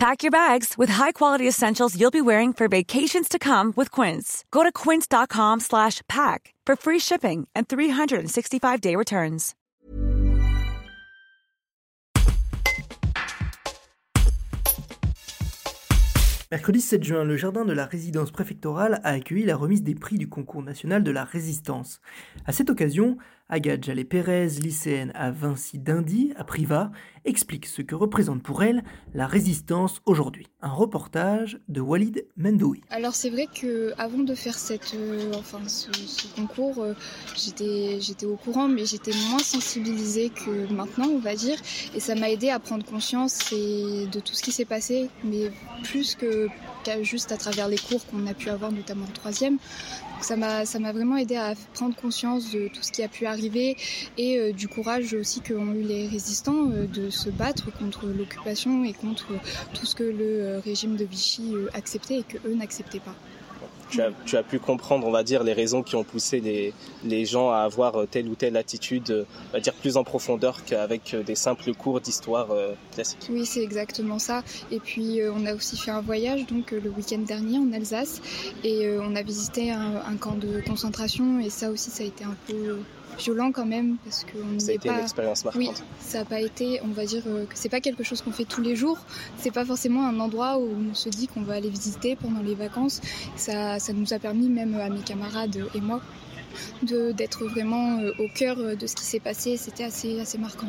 Pack your bags with high-quality essentials you'll be wearing for vacations to come with Quince. Go to quince.com slash pack for free shipping and 365-day returns. Mercredi 7 juin, le jardin de la résidence préfectorale a accueilli la remise des prix du concours national de la résistance. À cette occasion, Agathe Jallet-Pérez, lycéenne à Vinci d'Indy, à Privas, explique ce que représente pour elle la résistance aujourd'hui. Un reportage de Walid Mendoui. Alors c'est vrai que avant de faire cette, euh, enfin, ce, concours, euh, j'étais, au courant, mais j'étais moins sensibilisée que maintenant, on va dire. Et ça m'a aidé à prendre conscience et de tout ce qui s'est passé, mais plus que juste à travers les cours qu'on a pu avoir, notamment en troisième. Donc ça m'a vraiment aidé à prendre conscience de tout ce qui a pu arriver et euh, du courage aussi qu'ont eu les résistants euh, de se battre contre l'occupation et contre tout ce que le euh, régime de Vichy acceptait et que eux n'acceptaient pas. tu as, tu as pu comprendre, on va dire, les raisons qui ont poussé les, les gens à avoir telle ou telle attitude, on va dire, plus en profondeur qu'avec des simples cours d'histoire classique. Oui, c'est exactement ça. Et puis, on a aussi fait un voyage donc le week-end dernier en Alsace et on a visité un, un camp de concentration et ça aussi, ça a été un peu violent quand même parce qu'on Ça a été pas. une expérience marquante. Oui, ça n'a pas été, on va dire euh, que c'est pas quelque chose qu'on fait tous les jours. C'est pas forcément un endroit où on se dit qu'on va aller visiter pendant les vacances. Ça, ça nous a permis, même à mes camarades et moi, de d'être vraiment euh, au cœur de ce qui s'est passé. C'était assez, assez marquant.